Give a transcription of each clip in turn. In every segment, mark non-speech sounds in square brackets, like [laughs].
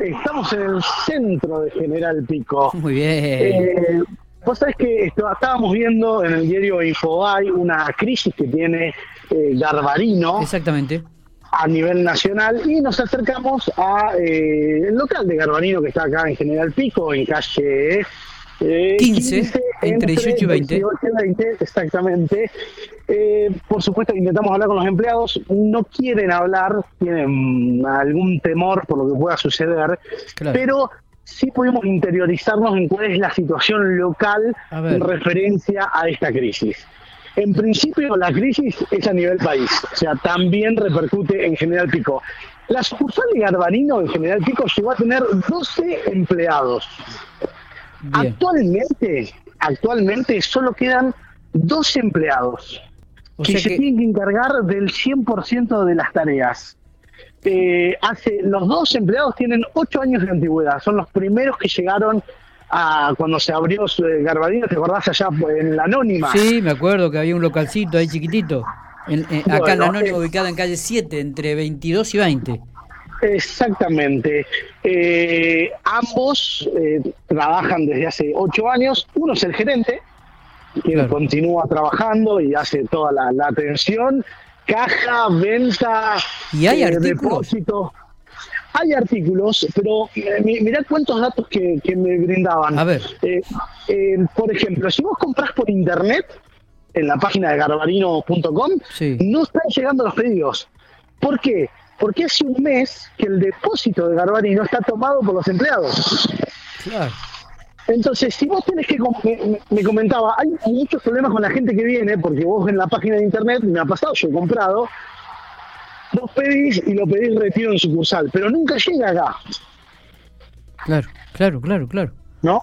Estamos en el centro de General Pico. [laughs] Muy bien. Eh, Vos sabés que esto- estábamos viendo en el diario Infobae una crisis que tiene eh, Garbarino Exactamente. a nivel nacional y nos acercamos a eh, el local de Garbarino que está acá en General Pico, en calle eh, 15, entre 18 y 20. 18 y 20, exactamente. Eh, por supuesto, intentamos hablar con los empleados, no quieren hablar, tienen algún temor por lo que pueda suceder, Claro. pero sí pudimos interiorizarnos en cuál es la situación local en referencia a esta crisis. En principio, la crisis es a nivel país, o sea, también repercute en General Pico. La sucursal de Garbarino en General Pico llegó a tener 12 empleados. Bien. Actualmente, actualmente solo quedan dos empleados O que se que- tienen que encargar del 100% de las tareas. Eh, hace los dos empleados tienen ocho años de antigüedad, son los primeros que llegaron a cuando se abrió su- eh, Garbarino, ¿te acordás allá en la anónima? Sí, me acuerdo que había un localcito ahí chiquitito. En- acá en la Anónima, eh. ubicada en calle 7, entre 22 y 20. Exactamente. Eh, ambos eh, trabajan desde hace ocho años. Uno es el gerente, Claro. continúa trabajando y hace toda la, la atención, caja, venta, ¿Y hay eh, depósito. Hay artículos, pero eh, mi- mirá cuántos datos que, que me brindaban. A ver. Eh, por ejemplo, si vos comprás por internet, en la página de garbarino.com, Sí. no están llegando los pedidos. ¿Por qué? Porque hace un mes que el depósito de Garbarino está tomado por los empleados. Claro. Entonces, si vos tenés que, me comentaba, hay muchos problemas con la gente que viene, porque vos en la página de internet, me ha pasado, yo he comprado, vos pedís y lo pedís retiro en sucursal, pero nunca llega acá, Claro, claro, claro, claro. ¿no?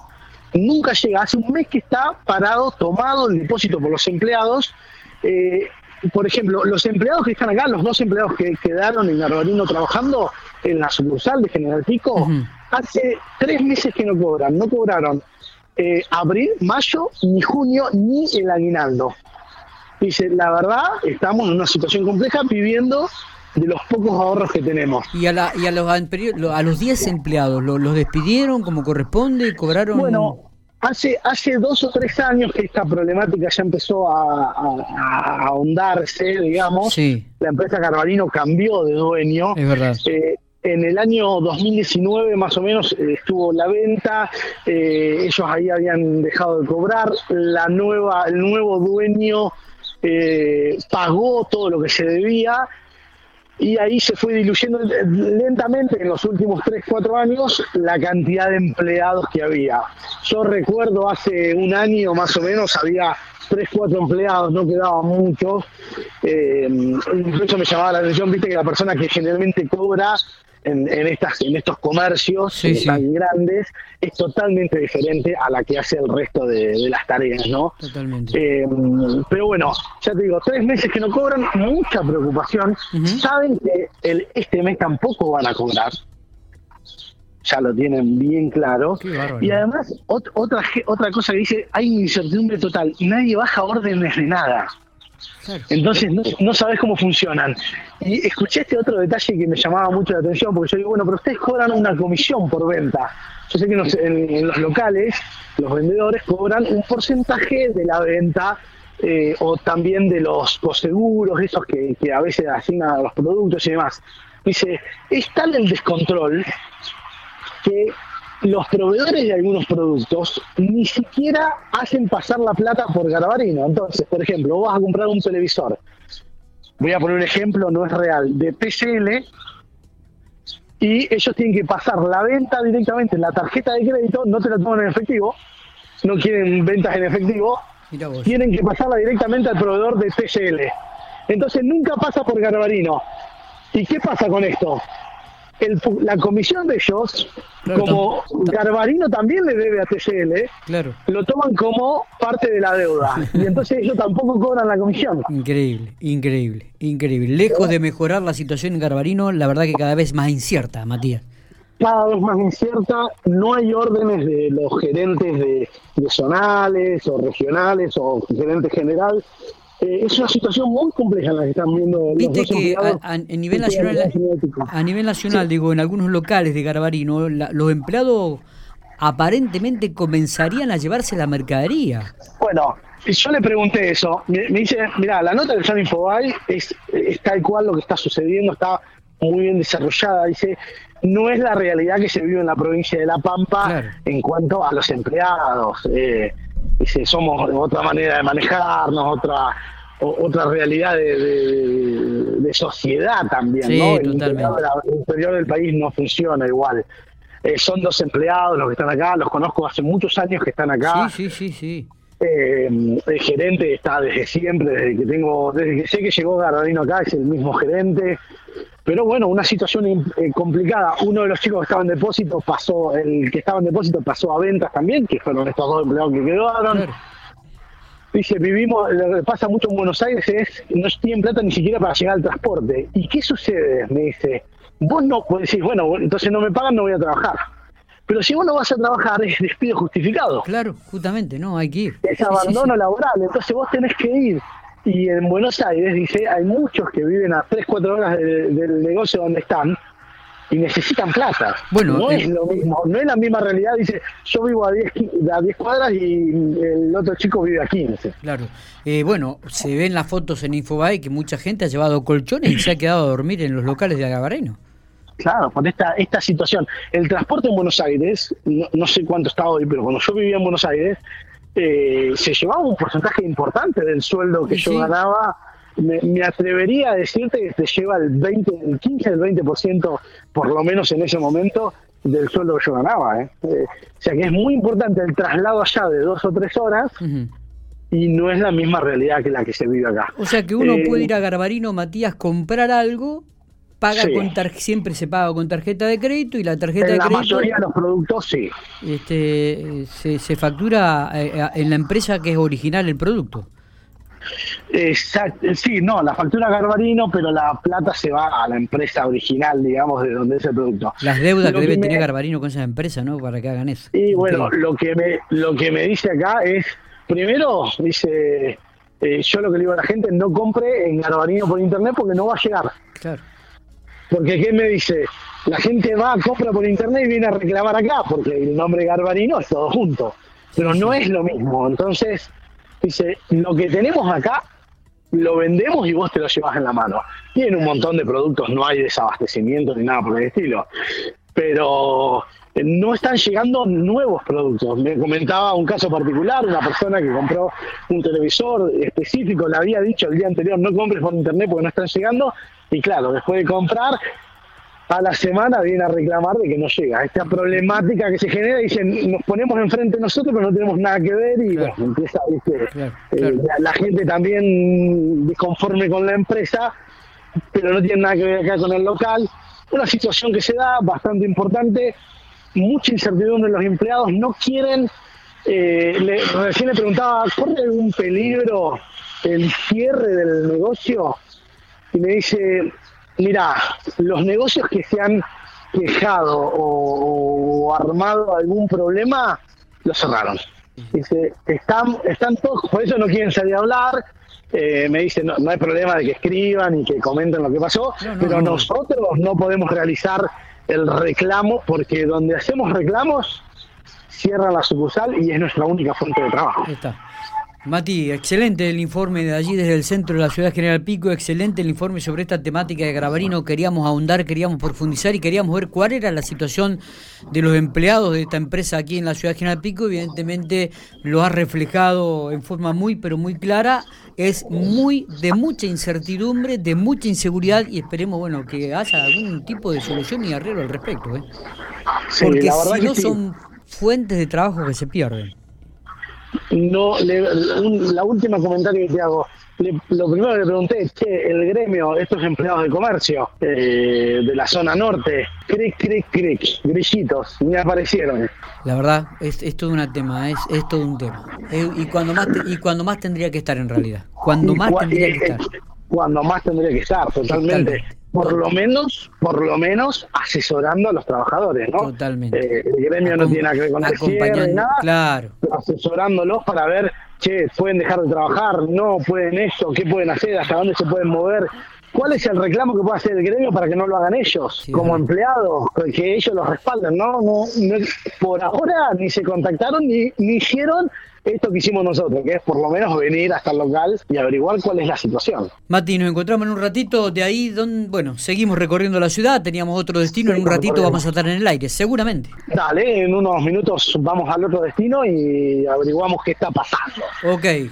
Nunca llega, hace un mes que está parado, tomado el depósito por los empleados. Eh, por ejemplo, los empleados que están acá, los dos empleados que quedaron en Garbarino trabajando en la sucursal de General Pico, hace tres meses que no cobran, no cobraron eh, abril, mayo, ni junio, ni el aguinaldo. Dice, la verdad, estamos en una situación compleja viviendo de los pocos ahorros que tenemos. Y a, la, y a los a los 10 empleados, ¿lo- ¿los despidieron como corresponde? ¿Cobraron? Bueno, hace, hace dos o tres años que esta problemática ya empezó a, a- a ahondarse, digamos. Sí, La empresa Carvalino cambió de dueño. es verdad. Eh, en el año 2019 más o menos eh, estuvo la venta, eh, ellos ahí habían dejado de cobrar, la nueva, el nuevo dueño eh, pagó todo lo que se debía y ahí se fue diluyendo lentamente en los últimos 3, 4 años la cantidad de empleados que había. Yo recuerdo hace un año más o menos había 3, 4 empleados, no quedaban muchos. Eh, incluso me llamaba la atención, viste que la persona que generalmente cobra en, en estas en estos comercios Sí, eh, sí. tan grandes es totalmente diferente a la que hace el resto de, de las tareas, ¿no? Totalmente. Eh, pero bueno, ya te digo, tres meses que no cobran, mucha preocupación. Saben que el, este mes tampoco van a cobrar. Ya lo tienen bien claro. Y además, ot- otra, otra cosa que dice, hay incertidumbre total nadie baja órdenes de nada. Entonces no, no sabes cómo funcionan. Y escuché este otro detalle que me llamaba mucho la atención, porque yo digo, bueno, pero ustedes cobran una comisión por venta. Yo sé que en los, locales los vendedores cobran un porcentaje de la venta eh, o también de los coseguros, esos que, que a veces asignan a los productos y demás. Dice, es tal el descontrol que los proveedores de algunos productos ni siquiera hacen pasar la plata por Garbarino. Entonces, por ejemplo, vos vas a comprar un televisor. Voy a poner un ejemplo, no es real, de TCL y ellos tienen que pasar la venta directamente en la tarjeta de crédito, no te la toman en efectivo, no quieren ventas en efectivo, tienen que pasarla directamente al proveedor de TCL. Entonces nunca pasa por Garbarino. ¿Y qué pasa con esto? El la comisión de ellos, Claro, como Garbarino también le debe a TCL, Claro. lo toman como parte de la deuda. Y entonces ellos tampoco cobran la comisión. Increíble, increíble, increíble. Lejos de mejorar la situación en Garbarino, la verdad que cada vez más incierta, Matías. cada vez más incierta, no hay órdenes de los gerentes de, de zonales o regionales o gerente general eh, es una situación muy compleja la que están viendo Viste los que empleados a, a- a nivel nacional, a nivel nacional, digo, en algunos locales de Garbarino, la- los empleados aparentemente comenzarían a llevarse la mercadería. Bueno, yo le pregunté eso. Me, me dice, mira, la nota del San Infobay es, es tal cual lo que está sucediendo, está muy bien desarrollada. Dice, no es la realidad que se vive en la provincia de La Pampa Claro. en cuanto a los empleados. Eh, dice, somos otra manera de manejarnos, otra otra realidad de, de- de sociedad también, Sí, ¿no? Interior, el interior del país no funciona igual. Eh, son dos empleados los que están acá, los conozco hace muchos años que están acá. Sí, sí, sí, sí. Eh, el gerente está desde siempre, desde que tengo, desde que sé que llegó Gardino acá, es el mismo gerente. Pero bueno, una situación eh, complicada. Uno de los chicos que estaba en depósito pasó, el que estaba en depósito pasó a ventas también, que fueron estos dos empleados que quedaron. Claro. Dice, vivimos, lo que pasa mucho en Buenos Aires es, no tienen plata ni siquiera para llegar al transporte. ¿Y qué sucede? Me dice, vos no, vos decís, bueno, entonces no me pagan, no voy a trabajar. Pero si vos no vas a trabajar, es despido justificado Claro, justamente, no, hay que ir. es Sí, abandono sí. laboral, entonces vos tenés que ir. Y en Buenos Aires, dice, hay muchos que viven a 3, 4 horas de- del negocio donde están y necesitan plata. Bueno, no eh, es lo mismo, no es la misma realidad. Dice, yo vivo a 10, qui- a 10 cuadras y el otro chico vive a 15. Claro. Eh, bueno, se ven las fotos en Infobae que mucha gente ha llevado colchones y se ha quedado a dormir en los locales de Garbarino. Claro, por esta, esta situación. El transporte en Buenos Aires, no, no sé cuánto está hoy, pero cuando yo vivía en Buenos Aires, eh, se llevaba un porcentaje importante del sueldo que yo ganaba. Me, me atrevería a decirte que te lleva el 20, el 15, el 20%, por lo menos en ese momento, del sueldo que yo ganaba. ¿eh? Eh, o sea que es muy importante el traslado allá de dos o tres horas y no es la misma realidad que la que se vive acá. O sea que uno Eh, puede ir a Garbarino, Matías, comprar algo, paga Sí. con tar- siempre se paga con tarjeta de crédito y la tarjeta En de la crédito mayoría de los productos sí. este, se, se factura eh, eh, en la empresa que es original el producto. Exacto, sí, no, la factura Garbarino, pero la plata se va a la empresa original, digamos, de donde es el producto. Las deudas Lo que debe me- tener Garbarino con esa empresa, ¿no? Para que hagan eso. Y bueno, lo que me lo que me dice acá es, primero, dice, eh, yo lo que le digo a la gente, no compre en Garbarino por internet porque no va a llegar. Claro. Porque, ¿qué me dice? La gente va, compra por internet y viene a reclamar acá, porque el nombre Garbarino es todo junto. Pero no es lo mismo. Entonces, dice, lo que tenemos acá, lo vendemos y vos te lo llevas en la mano. Tiene un montón de productos, no hay desabastecimiento ni nada por el estilo. Pero no están llegando nuevos productos. Me comentaba un caso particular, una persona que compró un televisor específico, le había dicho el día anterior, no compres por internet porque no están llegando. Y claro, después de comprar, a la semana viene a reclamar de que no llega. Esta problemática que se genera, dicen, nos ponemos enfrente nosotros, pero no tenemos nada que ver y Claro. bueno, empieza ¿viste? Claro, Eh, claro. la, la gente también disconforme con la empresa, pero no tiene nada que ver acá con el local. Una situación que se da bastante importante, mucha incertidumbre los empleados, no quieren, eh, le- recién le preguntaba, ¿corre algún peligro el cierre del negocio? y me dice, mira, los negocios que se han quejado o, o armado algún problema, los cerraron. Dice, están, están todos, por eso no quieren salir a hablar. Eh, me dice, no, no hay problema de que escriban y que comenten lo que pasó, No, no, pero no. nosotros no podemos realizar el reclamo porque donde hacemos reclamos cierra la sucursal y es nuestra única fuente de trabajo. Está. Mati, excelente el informe de allí desde el centro de la ciudad General Pico, excelente el informe sobre esta temática de Grabarino, queríamos ahondar, queríamos profundizar y queríamos ver cuál era la situación de los empleados de esta empresa aquí en la ciudad General Pico, evidentemente lo ha reflejado en forma muy pero muy clara, es muy de mucha incertidumbre, de mucha inseguridad y esperemos bueno que haya algún tipo de solución y arreglo al respecto, ¿eh? Porque si no sí. son fuentes de trabajo que se pierden. No, le- un- la última comentario que te hago. Le- lo primero que le pregunté, che, el gremio, estos empleados de comercio eh, de la zona norte, cric, cric, cric, grillitos, me aparecieron. La verdad, es, es todo un tema, es, es todo un tema. Eh, y cuando más te- y cuando más tendría que estar en realidad. Cuando más cua- tendría que estar. Cuando más tendría que estar, totalmente. Totalmente. Por lo menos, por lo menos asesorando a los trabajadores, ¿no? Totalmente. Eh, el gremio no tiene nada que ver con el cierre, nada, claro. asesorándolos para ver, che, pueden dejar de trabajar, no pueden esto, qué pueden hacer, hasta dónde se pueden mover, ¿Cuál es el reclamo que puede hacer el gremio para que no lo hagan ellos, como empleados, que ellos los respalden? ¿no? No, por ahora ni se contactaron ni, ni hicieron esto que hicimos nosotros, que es por lo menos venir hasta el local y averiguar cuál es la situación. Mati, nos encontramos en un ratito de ahí, donde, bueno, seguimos recorriendo la ciudad, teníamos otro destino, en un ratito vamos a estar en el aire, seguramente. Dale, en unos minutos vamos al otro destino y averiguamos qué está pasando. Ok,